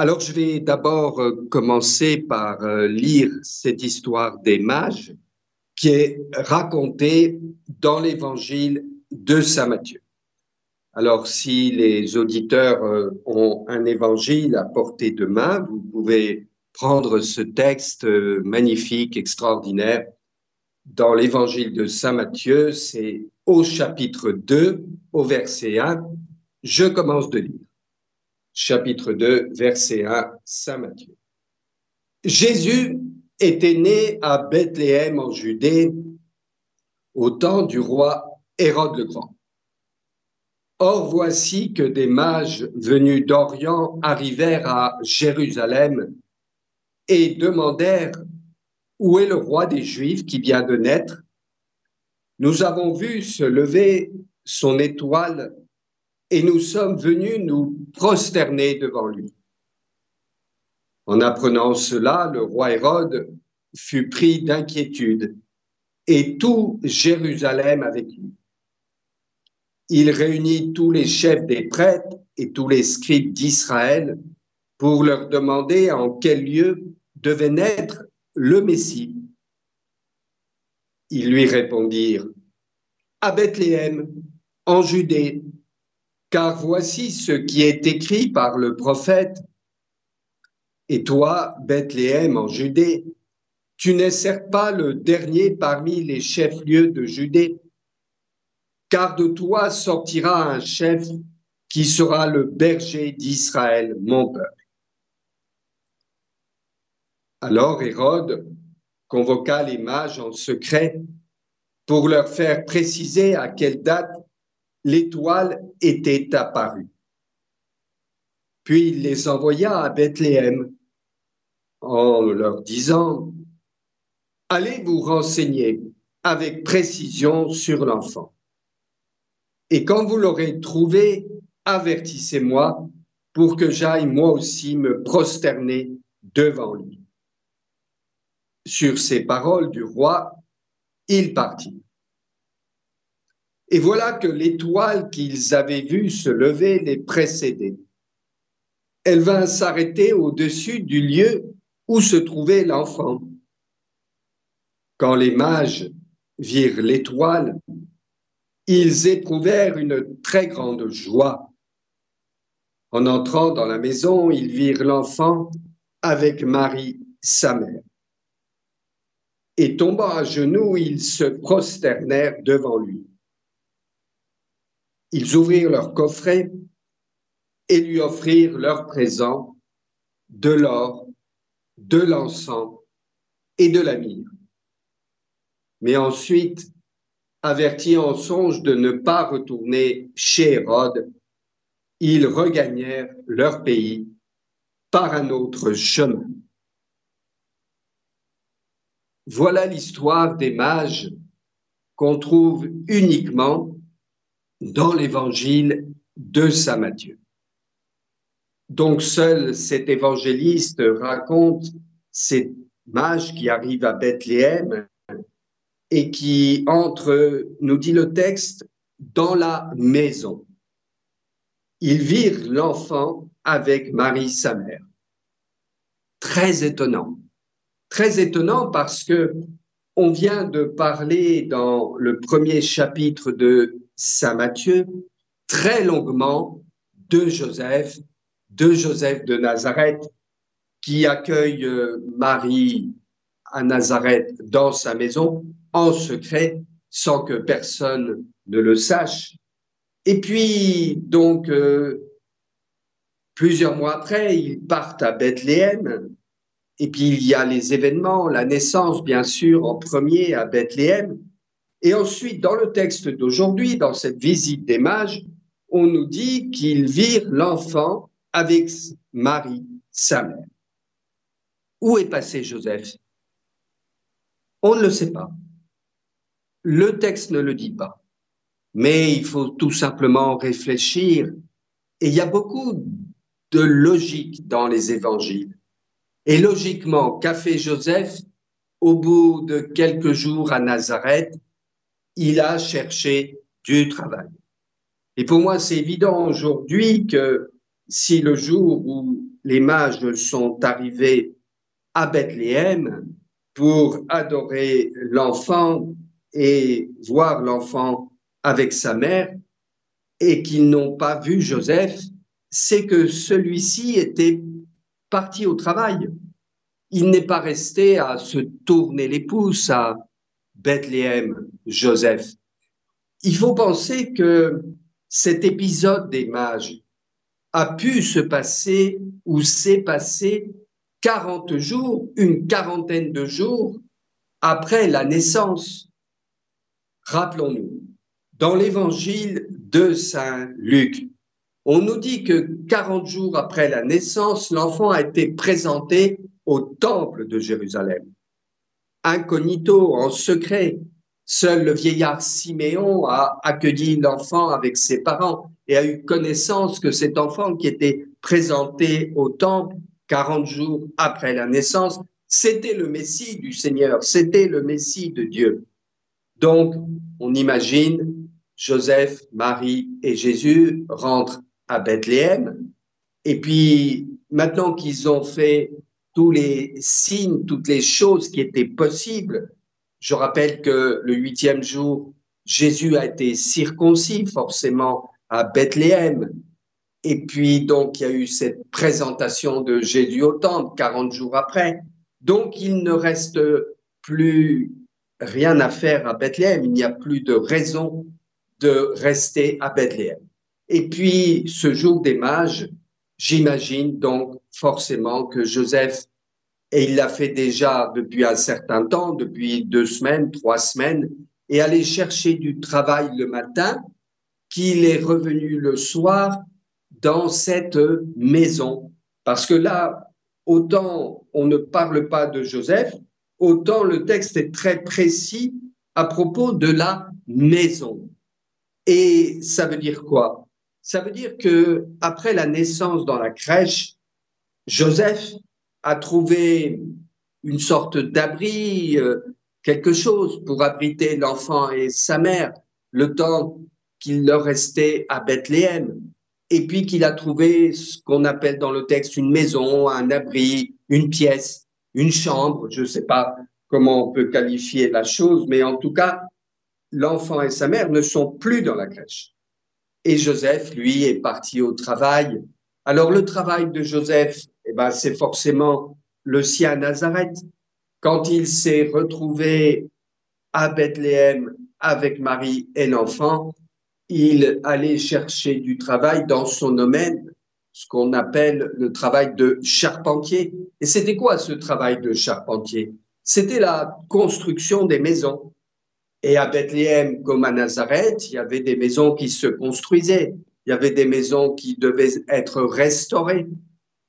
Alors, je vais d'abord euh, commencer par euh, lire cette histoire des mages qui est racontée dans l'évangile de Saint Matthieu. Alors, si les auditeurs euh, ont un évangile à portée de main, vous pouvez prendre ce texte magnifique, extraordinaire. Dans l'évangile de Saint Matthieu, c'est au chapitre 2, au verset 1. Je commence de lire chapitre 2, verset 1, Saint Matthieu. Jésus était né à Bethléem en Judée au temps du roi Hérode le Grand. Or voici que des mages venus d'Orient arrivèrent à Jérusalem et demandèrent Où est le roi des Juifs qui vient de naître? Nous avons vu se lever son étoile et nous sommes venus nous prosterner devant lui. En apprenant cela, le roi Hérode fut pris d'inquiétude et tout Jérusalem avec lui. Il réunit tous les chefs des prêtres et tous les scribes d'Israël pour leur demander en quel lieu devait naître le Messie. Ils lui répondirent, à Bethléem, en Judée, car voici ce qui est écrit par le prophète. Et toi, Bethléem en Judée, tu n'es certes pas le dernier parmi les chefs-lieux de Judée, car de toi sortira un chef qui sera le berger d'Israël, mon peuple. Alors Hérode convoqua les mages en secret pour leur faire préciser à quelle date l'étoile était apparue. Puis il les envoya à Bethléem en leur disant, Allez vous renseigner avec précision sur l'enfant. Et quand vous l'aurez trouvé, avertissez-moi pour que j'aille moi aussi me prosterner devant lui. Sur ces paroles du roi, il partit. Et voilà que l'étoile qu'ils avaient vue se lever les précédait. Elle vint s'arrêter au-dessus du lieu où se trouvait l'enfant. Quand les mages virent l'étoile, ils éprouvèrent une très grande joie. En entrant dans la maison, ils virent l'enfant avec Marie, sa mère. Et tombant à genoux, ils se prosternèrent devant lui. Ils ouvrirent leur coffret et lui offrirent leurs présents, de l'or, de l'encens et de la myrrhe. Mais ensuite, avertis en songe de ne pas retourner chez Hérode, ils regagnèrent leur pays par un autre chemin. Voilà l'histoire des mages qu'on trouve uniquement dans l'évangile de Saint Matthieu. Donc seul cet évangéliste raconte ces mages qui arrivent à Bethléem et qui entrent, nous dit le texte, dans la maison. Ils virent l'enfant avec Marie, sa mère. Très étonnant. Très étonnant parce que on vient de parler dans le premier chapitre de Saint Matthieu très longuement de Joseph, de Joseph de Nazareth, qui accueille euh, Marie à Nazareth dans sa maison en secret, sans que personne ne le sache. Et puis, donc, euh, plusieurs mois après, ils partent à Bethléem. Et puis, il y a les événements, la naissance, bien sûr, en premier à Bethléem. Et ensuite, dans le texte d'aujourd'hui, dans cette visite des mages, on nous dit qu'ils virent l'enfant avec Marie, sa mère. Où est passé Joseph? On ne le sait pas. Le texte ne le dit pas. Mais il faut tout simplement réfléchir. Et il y a beaucoup de logique dans les évangiles. Et logiquement, qu'a fait Joseph au bout de quelques jours à Nazareth? Il a cherché du travail. Et pour moi, c'est évident aujourd'hui que si le jour où les mages sont arrivés à Bethléem pour adorer l'enfant et voir l'enfant avec sa mère et qu'ils n'ont pas vu Joseph, c'est que celui-ci était parti au travail. Il n'est pas resté à se tourner les pouces à Bethléem, Joseph. Il faut penser que cet épisode des mages a pu se passer ou s'est passé 40 jours, une quarantaine de jours après la naissance. Rappelons-nous, dans l'évangile de Saint Luc, on nous dit que 40 jours après la naissance, l'enfant a été présenté au temple de Jérusalem. Incognito, en secret, seul le vieillard Siméon a accueilli l'enfant avec ses parents et a eu connaissance que cet enfant qui était présenté au temple 40 jours après la naissance, c'était le Messie du Seigneur, c'était le Messie de Dieu. Donc, on imagine Joseph, Marie et Jésus rentrent à Bethléem. Et puis, maintenant qu'ils ont fait tous les signes, toutes les choses qui étaient possibles, je rappelle que le huitième jour, Jésus a été circoncis forcément à Bethléem. Et puis, donc, il y a eu cette présentation de Jésus au temple 40 jours après. Donc, il ne reste plus rien à faire à Bethléem. Il n'y a plus de raison de rester à Bethléem. Et puis, ce jour des mages, j'imagine donc forcément que Joseph, et il l'a fait déjà depuis un certain temps, depuis deux semaines, trois semaines, est allé chercher du travail le matin qu'il est revenu le soir dans cette maison. Parce que là, autant on ne parle pas de Joseph, autant le texte est très précis à propos de la maison. Et ça veut dire quoi? Ça veut dire que après la naissance dans la crèche, Joseph a trouvé une sorte d'abri, euh, quelque chose pour abriter l'enfant et sa mère, le temps qu'il leur restait à Bethléem, et puis qu'il a trouvé ce qu'on appelle dans le texte une maison, un abri, une pièce, une chambre, je ne sais pas comment on peut qualifier la chose, mais en tout cas, l'enfant et sa mère ne sont plus dans la crèche. Et Joseph, lui, est parti au travail. Alors le travail de Joseph, eh ben, c'est forcément le sien à Nazareth. Quand il s'est retrouvé à Bethléem avec Marie et l'enfant, il allait chercher du travail dans son domaine, ce qu'on appelle le travail de charpentier. Et c'était quoi ce travail de charpentier? C'était la construction des maisons. Et à Bethléem comme à Nazareth, il y avait des maisons qui se construisaient, il y avait des maisons qui devaient être restaurées.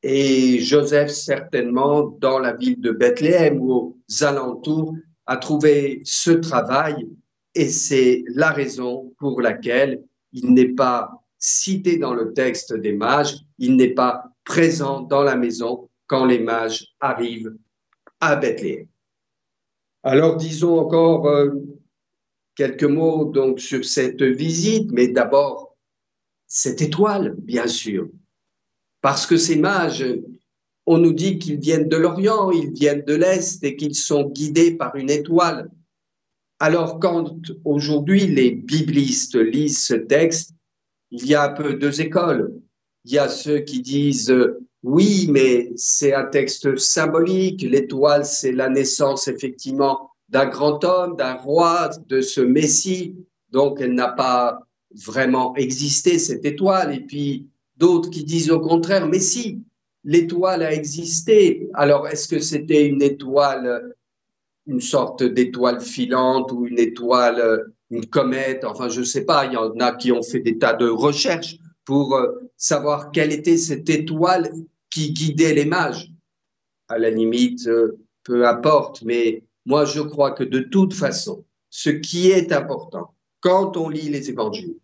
Et Joseph, certainement, dans la ville de Bethléem ou aux alentours, a trouvé ce travail et c'est la raison pour laquelle il n'est pas cité dans le texte des mages, il n'est pas présent dans la maison quand les mages arrivent à Bethléem. Alors disons encore euh, quelques mots donc sur cette visite, mais d'abord cette étoile, bien sûr, parce que ces mages, on nous dit qu'ils viennent de l'Orient, ils viennent de l'Est et qu'ils sont guidés par une étoile. Alors quand aujourd'hui les biblistes lisent ce texte, il y a un peu deux écoles. Il y a ceux qui disent oui, mais c'est un texte symbolique, l'étoile c'est la naissance effectivement d'un grand homme, d'un roi, de ce Messie, donc elle n'a pas vraiment existé cette étoile. Et puis d'autres qui disent au contraire, mais si, l'étoile a existé. Alors est-ce que c'était une étoile une sorte d'étoile filante ou une étoile, une comète, enfin je ne sais pas, il y en a qui ont fait des tas de recherches pour euh, savoir quelle était cette étoile qui guidait les mages. À la limite, euh, peu importe, mais moi je crois que de toute façon, ce qui est important quand on lit les évangiles,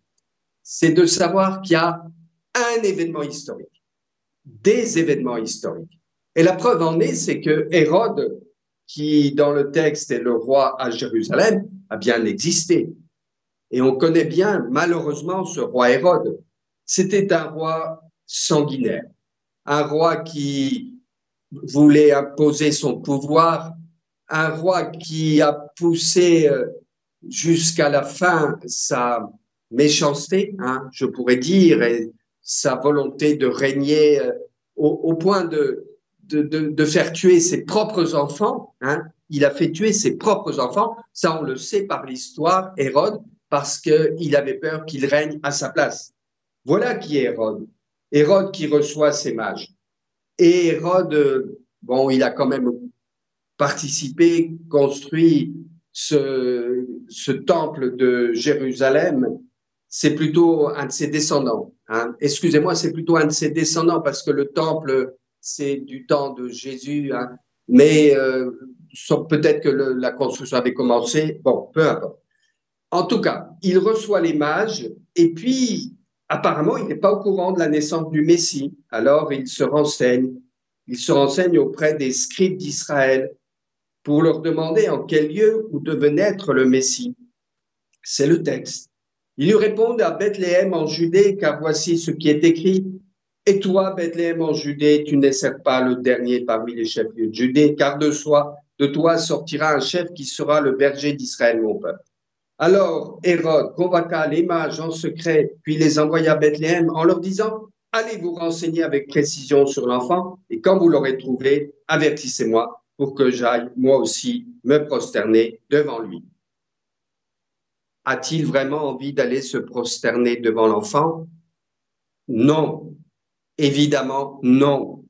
c'est de savoir qu'il y a un événement historique, des événements historiques. Et la preuve en est, c'est que Hérode qui dans le texte est le roi à Jérusalem, a bien existé. Et on connaît bien, malheureusement, ce roi Hérode. C'était un roi sanguinaire, un roi qui voulait imposer son pouvoir, un roi qui a poussé euh, jusqu'à la fin sa méchanceté, hein, je pourrais dire, et sa volonté de régner euh, au, point de, de, de, faire tuer ses propres enfants. Hein. Il a fait tuer ses propres enfants, ça on le sait par l'histoire, Hérode, parce qu'il avait peur qu'il règne à sa place. Voilà qui est Hérode. Hérode qui reçoit ses mages. Et Hérode, bon, il a quand même participé, construit ce, temple de Jérusalem. C'est plutôt un de ses descendants. Hein. Excusez-moi, c'est plutôt un de ses descendants parce que le temple, c'est du temps de Jésus. Hein. Mais euh, peut-être que la construction avait commencé. Bon, peu importe. En tout cas, il reçoit les mages et puis apparemment, il n'est pas au courant de la naissance du Messie. Alors, il se renseigne. Il se renseigne auprès des scribes d'Israël pour leur demander en quel lieu où devait naître le Messie. C'est le texte. Ils lui répondent à Bethléem en Judée, car voici ce qui est écrit. Et toi, Bethléem en Judée, tu n'es certes pas le dernier parmi les chefs de Judée, car de, soi, de toi sortira un chef qui sera le berger d'Israël, mon peuple. Alors Hérode convoqua les mages en secret, puis les envoya à Bethléem en leur disant, Allez vous renseigner avec précision sur l'enfant, et quand vous l'aurez trouvé, avertissez-moi pour que j'aille moi aussi me prosterner devant lui. A-t-il vraiment envie d'aller se prosterner devant l'enfant? Non, évidemment non.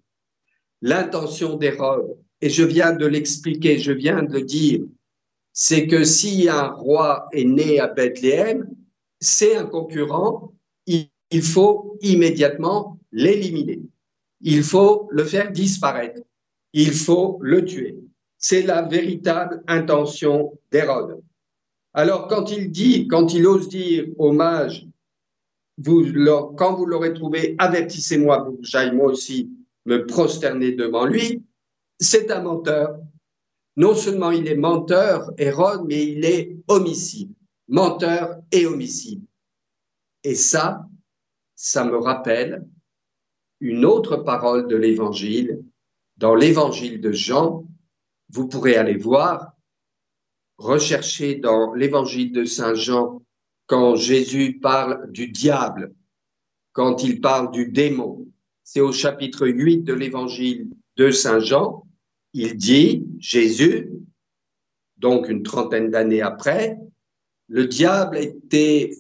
L'intention d'Hérode, et je viens de l'expliquer, je viens de le dire, c'est que si un roi est né à Bethléem, c'est un concurrent, il faut immédiatement l'éliminer. Il faut le faire disparaître. Il faut le tuer. C'est la véritable intention d'Hérode. Alors quand il dit, quand il ose dire aux mages, quand vous l'aurez trouvé, avertissez-moi pour que j'aille moi aussi me prosterner devant lui, c'est un menteur non seulement il est menteur, Hérode, mais il est homicide. Menteur et homicide. Et ça, ça me rappelle une autre parole de l'Évangile. Dans l'Évangile de Jean, vous pourrez aller voir, rechercher dans l'Évangile de Saint Jean quand Jésus parle du diable, quand il parle du démon. C'est au chapitre 8 de l'Évangile de Saint Jean il dit, Jésus, donc une trentaine d'années après, le diable était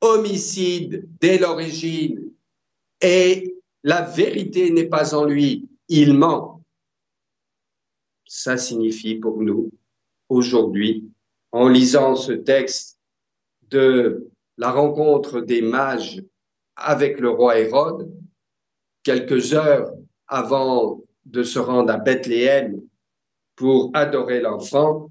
homicide dès l'origine et la vérité n'est pas en lui, il ment. Ça signifie pour nous, aujourd'hui, en lisant ce texte de la rencontre des mages avec le roi Hérode, quelques heures avant de se rendre à Bethléem pour adorer l'enfant,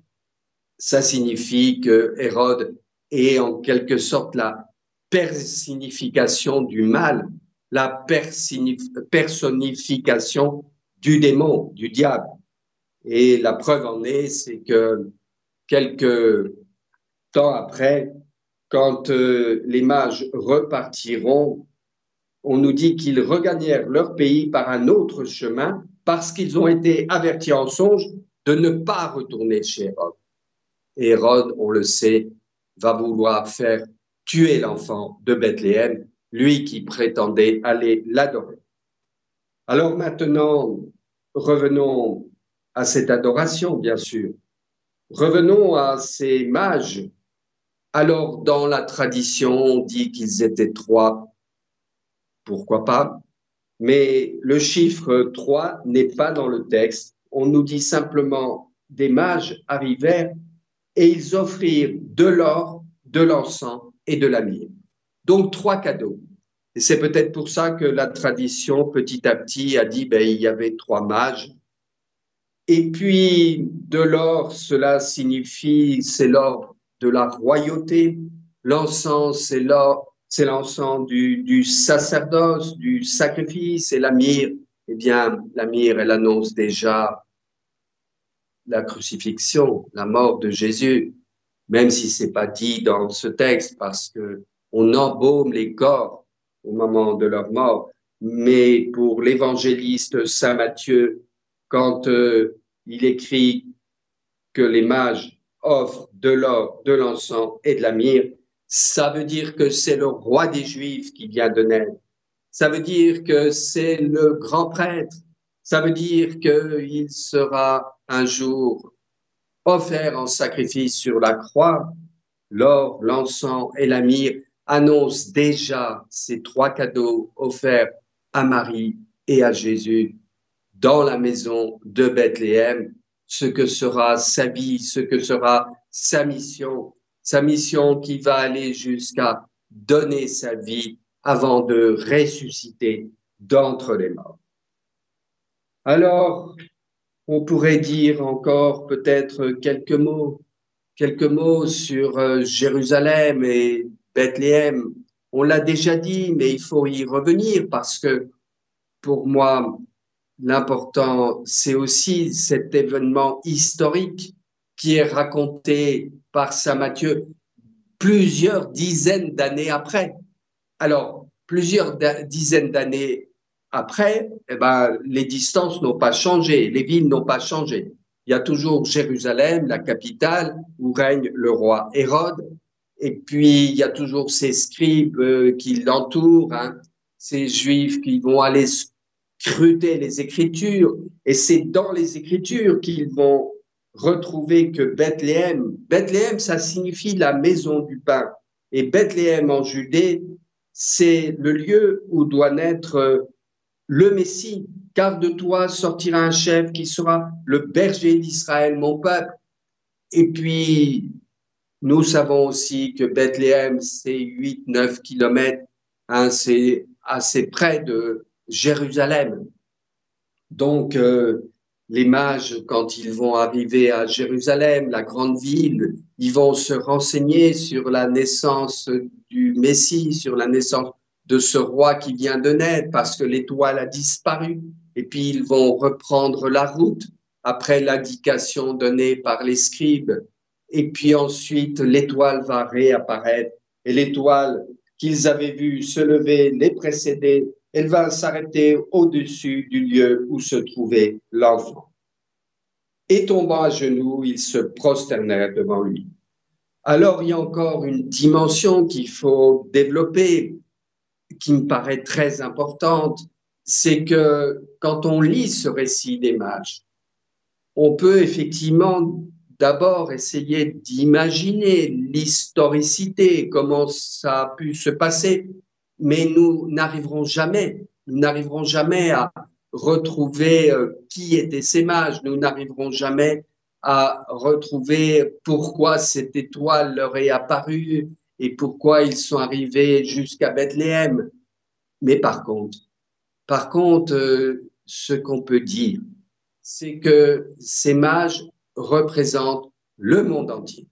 ça signifie que Hérode est en quelque sorte la personnification du mal, la personnification du démon, du diable. Et la preuve en est, c'est que quelques temps après, quand euh, les mages repartiront, on nous dit qu'ils regagnèrent leur pays par un autre chemin parce qu'ils ont été avertis en songe de ne pas retourner chez Hérode. Et Hérode, on le sait, va vouloir faire tuer l'enfant de Bethléem, lui qui prétendait aller l'adorer. Alors maintenant, revenons à cette adoration, bien sûr. Revenons à ces mages. Alors, dans la tradition, on dit qu'ils étaient trois. Pourquoi pas? Mais le chiffre 3 n'est pas dans le texte. On nous dit simplement des mages arrivèrent et ils offrirent de l'or, de l'encens et de la myrrhe. Donc trois cadeaux. Et c'est peut-être pour ça que la tradition, petit à petit, a dit ben, il y avait trois mages. Et puis, de l'or, cela signifie, c'est l'or de la royauté. L'encens, c'est l'or c'est l'encens du, sacerdoce, du sacrifice, et la myrrhe, eh bien, la myrrhe, elle annonce déjà la crucifixion, la mort de Jésus, même si c'est pas dit dans ce texte, parce que on embaume les corps au moment de leur mort. mais pour l'évangéliste Saint Matthieu, quand euh, il écrit que les mages offrent de l'or, de l'encens et de la myrrhe, ça veut dire que c'est le roi des Juifs qui vient de naître. Ça veut dire que c'est le grand prêtre. Ça veut dire qu'il sera un jour offert en sacrifice sur la croix. L'or, l'encens et la myrrhe annoncent déjà ces trois cadeaux offerts à Marie et à Jésus dans la maison de Bethléem, ce que sera sa vie, ce que sera sa mission, sa mission qui va aller jusqu'à donner sa vie avant de ressusciter d'entre les morts. Alors, on pourrait dire encore peut-être quelques mots, quelques mots sur euh, Jérusalem et Bethléem. On l'a déjà dit, mais il faut y revenir parce que pour moi, l'important, c'est aussi cet événement historique qui est raconté par Saint Matthieu plusieurs dizaines d'années après. Alors, plusieurs dizaines d'années après, eh ben, les distances n'ont pas changé, les villes n'ont pas changé. Il y a toujours Jérusalem, la capitale, où règne le roi Hérode, et puis il y a toujours ces scribes euh, qui l'entourent, hein, ces juifs qui vont aller scruter les Écritures, et c'est dans les Écritures qu'ils vont retrouver que Bethléem, Bethléem, ça signifie la maison du pain, et Bethléem en Judée, c'est le lieu où doit naître euh, le Messie. Car de toi sortira un chef qui sera le berger d'Israël, mon peuple. Et puis, nous savons aussi que Bethléem, c'est 8-9 kilomètres, hein, c'est assez près de Jérusalem. Donc, euh, les mages, quand ils vont arriver à Jérusalem, la grande ville, ils vont se renseigner sur la naissance du Messie, sur la naissance de ce roi qui vient de naître, parce que l'étoile a disparu. Et puis ils vont reprendre la route après l'indication donnée par les scribes. Et puis ensuite, l'étoile va réapparaître. Et l'étoile qu'ils avaient vue se lever les précéder elle va s'arrêter au-dessus du lieu où se trouvait l'enfant. Et tombant à genoux, ils se prosternèrent devant lui. Alors il y a encore une dimension qu'il faut développer, qui me paraît très importante, c'est que quand on lit ce récit des mages, on peut effectivement d'abord essayer d'imaginer l'historicité, comment ça a pu se passer, mais nous n'arriverons jamais, nous n'arriverons jamais à retrouver euh, qui étaient ces mages, nous n'arriverons jamais à retrouver pourquoi cette étoile leur est apparue et pourquoi ils sont arrivés jusqu'à Bethléem. Mais par contre, par contre, euh, ce qu'on peut dire, c'est que ces mages représentent le monde entier.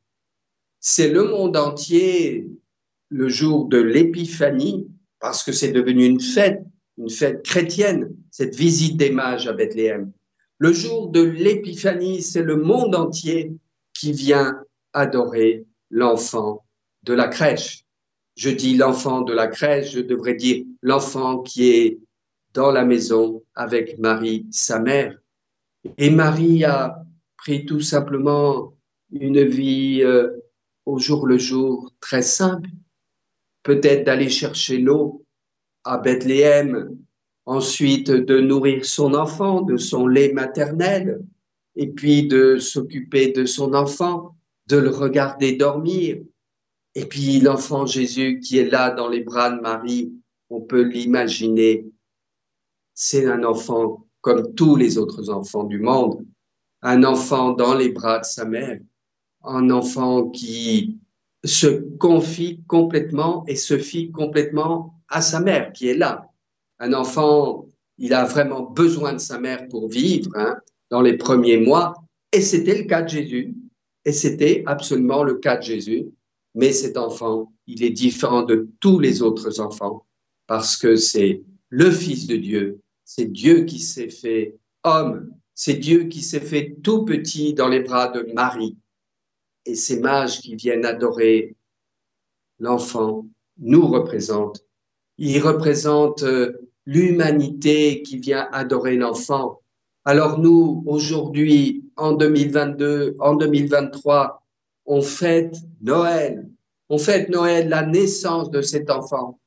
C'est le monde entier le jour de l'épiphanie parce que c'est devenu une fête, une fête chrétienne, cette visite des mages à Bethléem. Le jour de l'épiphanie, c'est le monde entier qui vient adorer l'enfant de la crèche. Je dis l'enfant de la crèche, je devrais dire l'enfant qui est dans la maison avec Marie, sa mère. Et Marie a pris tout simplement une vie euh, au jour le jour très simple, peut-être d'aller chercher l'eau à Bethléem, ensuite de nourrir son enfant de son lait maternel, et puis de s'occuper de son enfant, de le regarder dormir. Et puis l'enfant Jésus qui est là dans les bras de Marie, on peut l'imaginer, c'est un enfant comme tous les autres enfants du monde, un enfant dans les bras de sa mère, un enfant qui se confie complètement et se fie complètement à sa mère qui est là. Un enfant, il a vraiment besoin de sa mère pour vivre hein, dans les premiers mois. Et c'était le cas de Jésus. Et c'était absolument le cas de Jésus. Mais cet enfant, il est différent de tous les autres enfants parce que c'est le Fils de Dieu. C'est Dieu qui s'est fait homme. C'est Dieu qui s'est fait tout petit dans les bras de Marie et ces mages qui viennent adorer l'enfant nous représentent. Ils représentent euh, l'humanité qui vient adorer l'enfant. Alors nous, aujourd'hui, en 2022, en 2023, on fête Noël. On fête Noël, la naissance de cet enfant.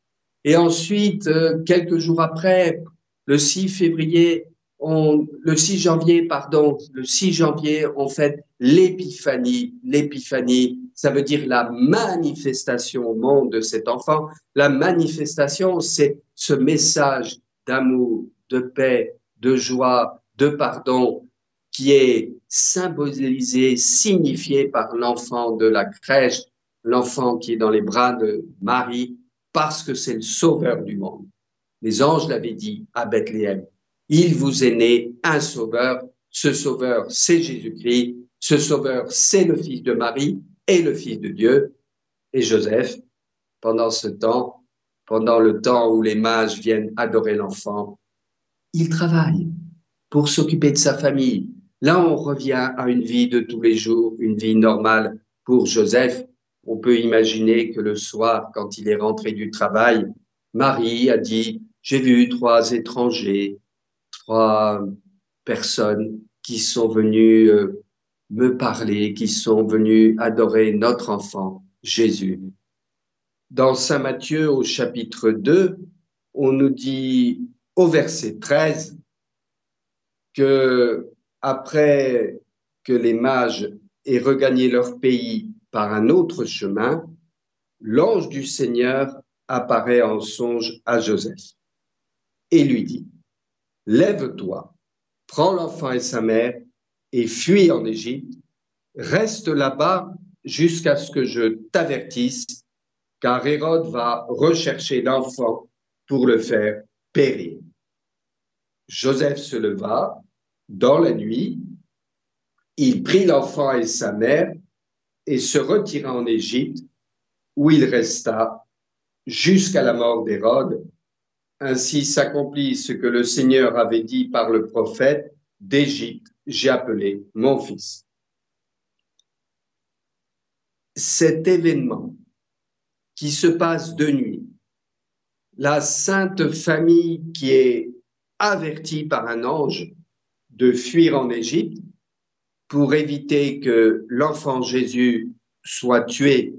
Et ensuite, euh, quelques jours après, le 6 février, le 6 janvier, pardon, le 6 janvier, on fête l'épiphanie. L'épiphanie, ça veut dire la manifestation au monde de cet enfant. La manifestation, c'est ce message d'amour, de paix, de joie, de pardon qui est symbolisé, signifié par l'enfant de la crèche, l'enfant qui est dans les bras de Marie, parce que c'est le sauveur du monde. Les anges l'avaient dit à Bethléem. Il vous est né un sauveur. Ce sauveur, c'est Jésus-Christ. Ce sauveur, c'est le fils de Marie et le fils de Dieu. Et Joseph, pendant ce temps, pendant le temps où les mages viennent adorer l'enfant, il travaille pour s'occuper de sa famille. Là, on revient à une vie de tous les jours, une vie normale pour Joseph. On peut imaginer que le soir, quand il est rentré du travail, Marie a dit, j'ai vu trois étrangers, trois personnes qui sont venues euh, me parler, qui sont venues adorer notre enfant, Jésus. Dans Saint Matthieu au chapitre 2, on nous dit au verset 13 que après que les mages aient regagné leur pays par un autre chemin, l'ange du Seigneur apparaît en songe à Joseph et lui dit, Lève-toi, prends l'enfant et sa mère et fuis en Égypte, reste là-bas jusqu'à ce que je t'avertisse, car Hérode va rechercher l'enfant pour le faire périr. Joseph se leva dans la nuit, il prit l'enfant et sa mère et se retira en Égypte, où il resta jusqu'à la mort d'Hérode. Ainsi s'accomplit ce que le Seigneur avait dit par le prophète, d'Égypte, j'ai appelé mon fils. Cet événement qui se passe de nuit, la sainte famille qui est avertie par un ange de fuir en Égypte pour éviter que l'enfant Jésus soit tué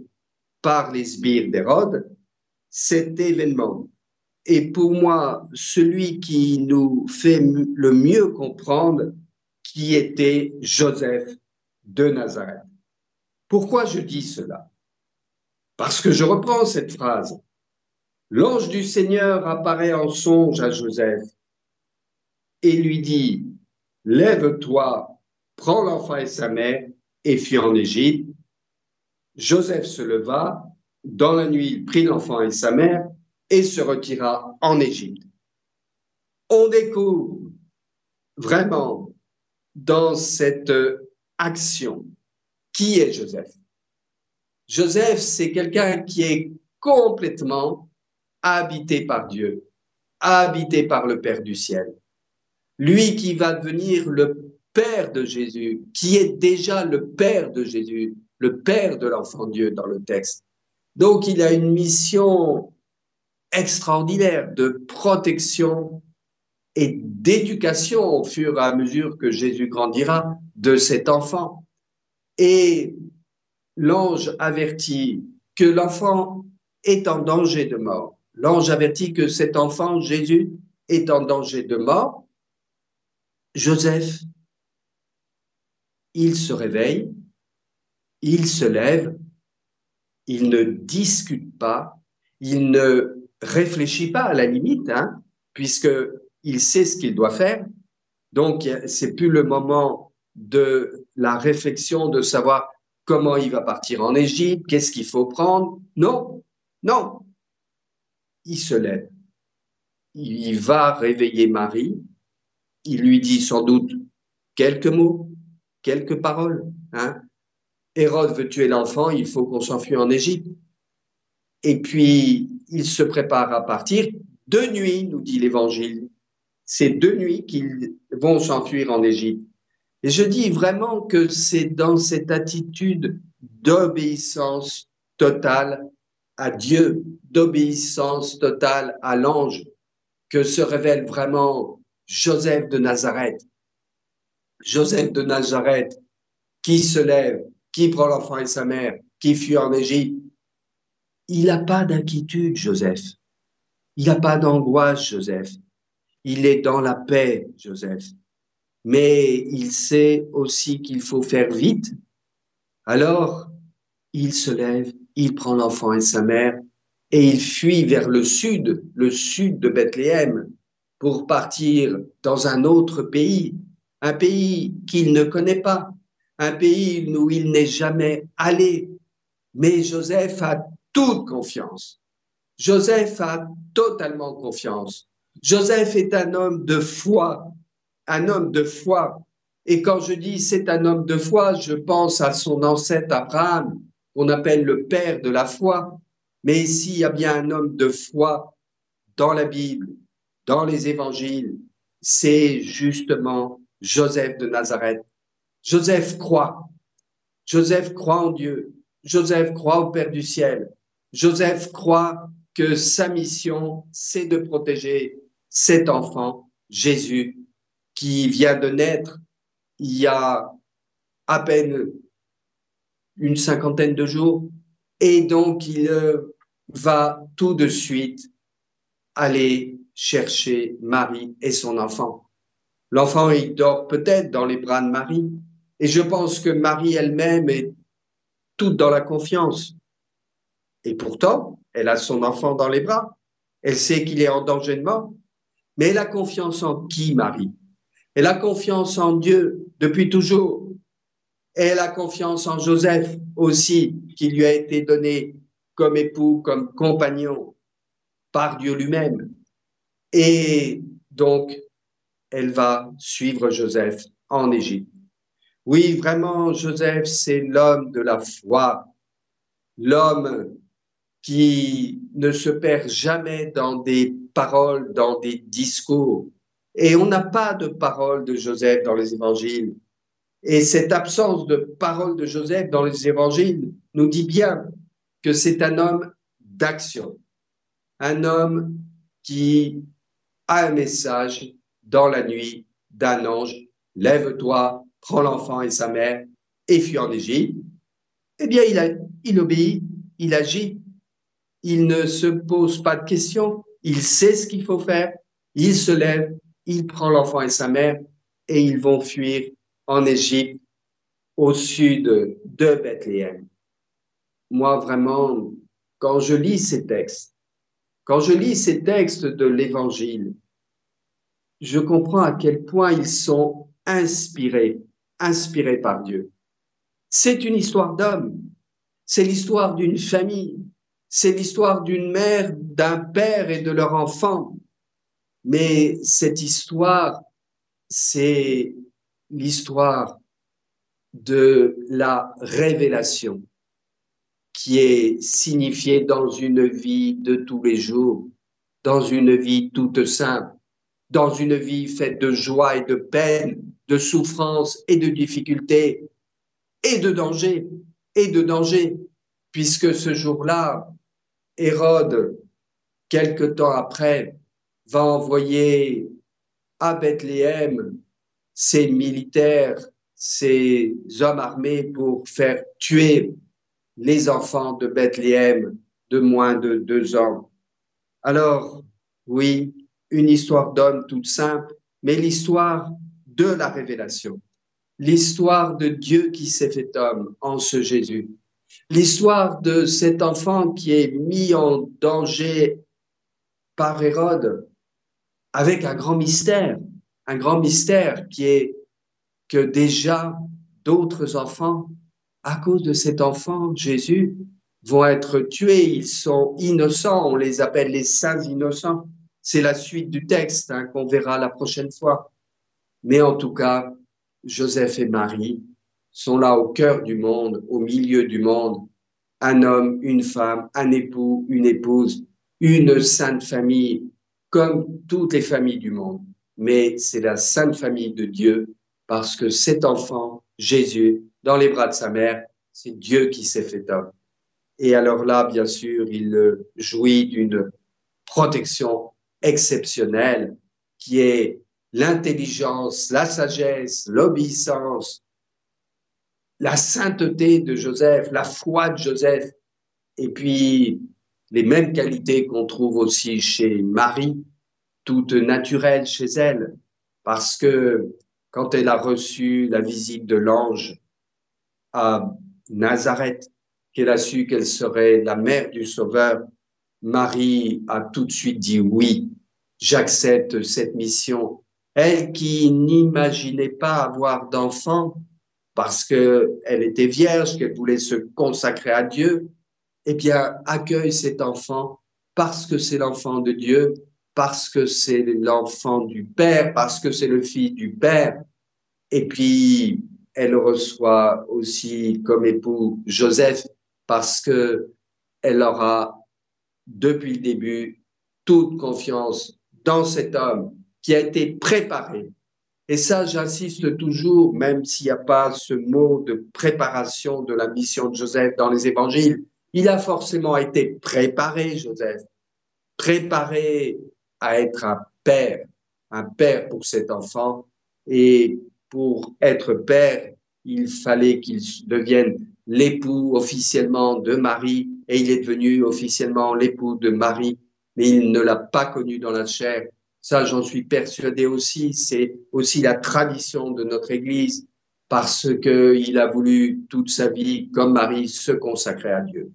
par les sbires d'Hérode, cet événement est pour moi celui qui nous fait le mieux comprendre qui était Joseph de Nazareth. Pourquoi je dis cela? Parce que je reprends cette phrase. L'ange du Seigneur apparaît en songe à Joseph et lui dit, Lève-toi, prends l'enfant et sa mère et fuis en Égypte. Joseph se leva, dans la nuit il prit l'enfant et sa mère et se retira en Égypte. On découvre vraiment dans cette action qui est Joseph? Joseph, c'est quelqu'un qui est complètement habité par Dieu, habité par le Père du ciel. Lui qui va devenir le Père de Jésus, qui est déjà le Père de Jésus, le Père de l'enfant Dieu dans le texte. Donc il a une mission extraordinaire de protection et d'éducation au fur et à mesure que Jésus grandira de cet enfant. Et l'ange avertit que l'enfant est en danger de mort. L'ange avertit que cet enfant, Jésus, est en danger de mort. Joseph, il se réveille, il se lève, il ne discute pas, il ne réfléchit pas à la limite, hein, puisque il sait ce qu'il doit faire. Donc, c'est plus le moment de la réflexion de savoir comment il va partir en Égypte, qu'est-ce qu'il faut prendre. Non, non. Il se lève. Il va réveiller Marie. Il lui dit sans doute quelques mots, quelques paroles. Hein. Hérode veut tuer l'enfant, il faut qu'on s'enfuit en Égypte. Et puis, il se prépare à partir. De nuit, nous dit l'Évangile. C'est de nuit qu'ils vont s'enfuir en Égypte. Et je dis vraiment que c'est dans cette attitude d'obéissance totale à Dieu, d'obéissance totale à l'ange, que se révèle vraiment Joseph de Nazareth. Joseph de Nazareth qui se lève, qui prend l'enfant et sa mère, qui fuit en Égypte. Il n'a pas d'inquiétude, Joseph. Il n'a pas d'angoisse, Joseph. Il est dans la paix, Joseph. Mais il sait aussi qu'il faut faire vite. Alors, il se lève, il prend l'enfant et sa mère et il fuit vers le sud, le sud de Bethléem, pour partir dans un autre pays, un pays qu'il ne connaît pas, un pays où il n'est jamais allé. Mais Joseph a toute confiance. Joseph a totalement confiance. Joseph est un homme de foi, un homme de foi. Et quand je dis c'est un homme de foi, je pense à son ancêtre Abraham, qu'on appelle le père de la foi. Mais ici, il y a bien un homme de foi dans la Bible, dans les évangiles. C'est justement Joseph de Nazareth. Joseph croit. Joseph croit en Dieu. Joseph croit au Père du ciel. Joseph croit que sa mission, c'est de protéger cet enfant, Jésus, qui vient de naître il y a à peine une cinquantaine de jours. Et donc, il euh, va tout de suite aller chercher Marie et son enfant. L'enfant, il dort peut-être dans les bras de Marie. Et je pense que Marie elle-même est toute dans la confiance. Et pourtant, elle a son enfant dans les bras. Elle sait qu'il est en danger de mort. Mais elle a confiance en qui, Marie? Elle a confiance en Dieu depuis toujours. Elle a confiance en Joseph aussi, qui lui a été donné comme époux, comme compagnon par Dieu lui-même. Et donc, elle va suivre Joseph en Égypte. Oui, vraiment, Joseph, c'est l'homme de la foi, l'homme qui ne se perd jamais dans des paroles, dans des discours. Et on n'a pas de parole de Joseph dans les évangiles. Et cette absence de parole de Joseph dans les évangiles nous dit bien que c'est un homme d'action, un homme qui a un message dans la nuit d'un ange, lève-toi, prends l'enfant et sa mère et fuis en Égypte. Eh bien, il, il obéit, il agit, il ne se pose pas de questions, il sait ce qu'il faut faire, il se lève, il prend l'enfant et sa mère et ils vont fuir en Égypte, au sud de Bethléem. Moi, vraiment, quand je lis ces textes, quand je lis ces textes de l'Évangile, je comprends à quel point ils sont inspirés, inspirés par Dieu. C'est une histoire d'homme, c'est l'histoire d'une famille, c'est l'histoire d'une mère, d'un père et de leur enfant. Mais cette histoire, c'est l'histoire de la révélation qui est signifiée dans une vie de tous les jours, dans une vie toute simple, dans une vie faite de joie et de peine, de souffrance et de difficultés, et de danger, et de danger, puisque ce jour-là, Hérode, quelque temps après, va envoyer à Bethléem ses militaires, ses hommes armés pour faire tuer les enfants de Bethléem de moins de deux ans. Alors, oui, une histoire d'homme toute simple, mais l'histoire de la révélation, l'histoire de Dieu qui s'est fait homme en ce Jésus, l'histoire de cet enfant qui est mis en danger par Hérode avec un grand mystère, un grand mystère qui est que déjà d'autres enfants, à cause de cet enfant, Jésus, vont être tués. Ils sont innocents, on les appelle les saints innocents. C'est la suite du texte hein, qu'on verra la prochaine fois. Mais en tout cas, Joseph et Marie sont là au cœur du monde, au milieu du monde, un homme, une femme, un époux, une épouse, une sainte famille, comme toutes les familles du monde. Mais c'est la sainte famille de Dieu parce que cet enfant, Jésus, dans les bras de sa mère, c'est Dieu qui s'est fait homme. Et alors là, bien sûr, il jouit d'une protection exceptionnel qui est l'intelligence, la sagesse, l'obéissance, la sainteté de Joseph, la foi de Joseph, et puis les mêmes qualités qu'on trouve aussi chez Marie, toutes naturelles chez elle, parce que quand elle a reçu la visite de l'ange à Nazareth, qu'elle a su qu'elle serait la mère du Sauveur, Marie a tout de suite dit oui, j'accepte cette mission. Elle qui n'imaginait pas avoir d'enfant parce qu'elle était vierge, qu'elle voulait se consacrer à Dieu, eh bien, accueille cet enfant parce que c'est l'enfant de Dieu, parce que c'est l'enfant du Père, parce que c'est le Fils du Père. Et puis, elle reçoit aussi comme époux Joseph parce que elle aura depuis le début toute confiance dans cet homme qui a été préparé. Et ça, j'insiste toujours, même s'il n'y a pas ce mot de préparation de la mission de Joseph dans les évangiles, il a forcément été préparé, Joseph, préparé à être un père, un père pour cet enfant. Et pour être père, il fallait qu'il devienne l'époux officiellement de Marie, et il est devenu officiellement l'époux de Marie, mais il ne l'a pas connu dans la chair. Ça, j'en suis persuadé aussi. C'est aussi la tradition de notre Église, parce qu'il a voulu toute sa vie, comme Marie, se consacrer à Dieu.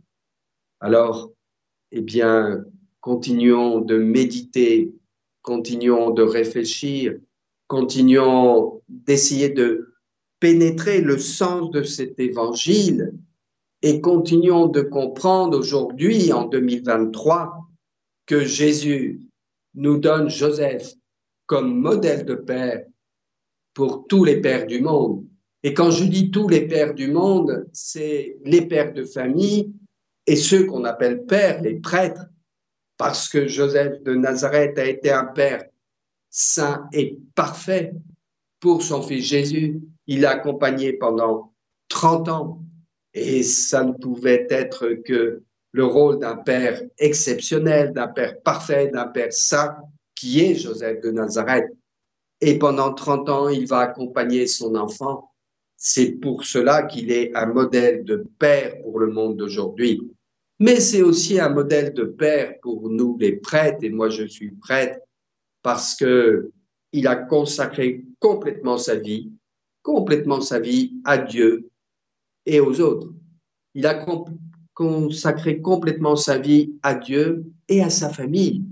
Alors, eh bien, continuons de méditer, continuons de réfléchir, continuons d'essayer de pénétrer le sens de cet évangile et continuons de comprendre aujourd'hui, en 2023, que Jésus nous donne Joseph comme modèle de père pour tous les pères du monde. Et quand je dis tous les pères du monde, c'est les pères de famille et ceux qu'on appelle pères, les prêtres, parce que Joseph de Nazareth a été un père saint et parfait pour son fils Jésus. Il l'a accompagné pendant 30 ans et ça ne pouvait être que le rôle d'un père exceptionnel, d'un père parfait, d'un père saint, qui est Joseph de Nazareth. Et pendant 30 ans, il va accompagner son enfant. C'est pour cela qu'il est un modèle de père pour le monde d'aujourd'hui. Mais c'est aussi un modèle de père pour nous les prêtres, et moi je suis prêtre, parce que il a consacré complètement sa vie, complètement sa vie à Dieu et aux autres. Il a consacré complètement sa vie à Dieu et à sa famille.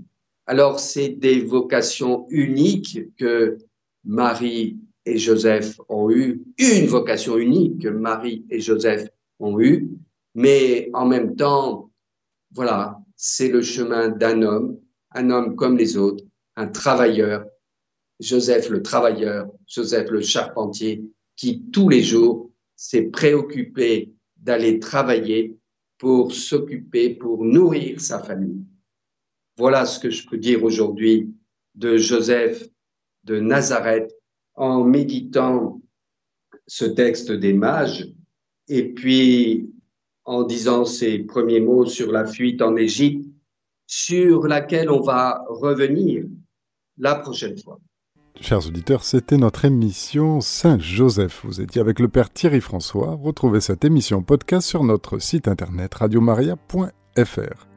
Alors c'est des vocations uniques que Marie et Joseph ont eu, une vocation unique que Marie et Joseph ont eu, mais en même temps, voilà, c'est le chemin d'un homme, un homme comme les autres, un travailleur, Joseph le travailleur, Joseph le charpentier, qui tous les jours s'est préoccupé d'aller travailler pour s'occuper, pour nourrir sa famille. Voilà ce que je peux dire aujourd'hui de Joseph de Nazareth en méditant ce texte des mages et puis en disant ces premiers mots sur la fuite en Égypte, sur laquelle on va revenir la prochaine fois. Chers auditeurs, c'était notre émission Saint-Joseph. Vous étiez avec le Père Thierry François. Retrouvez cette émission podcast sur notre site internet radiomaria.fr.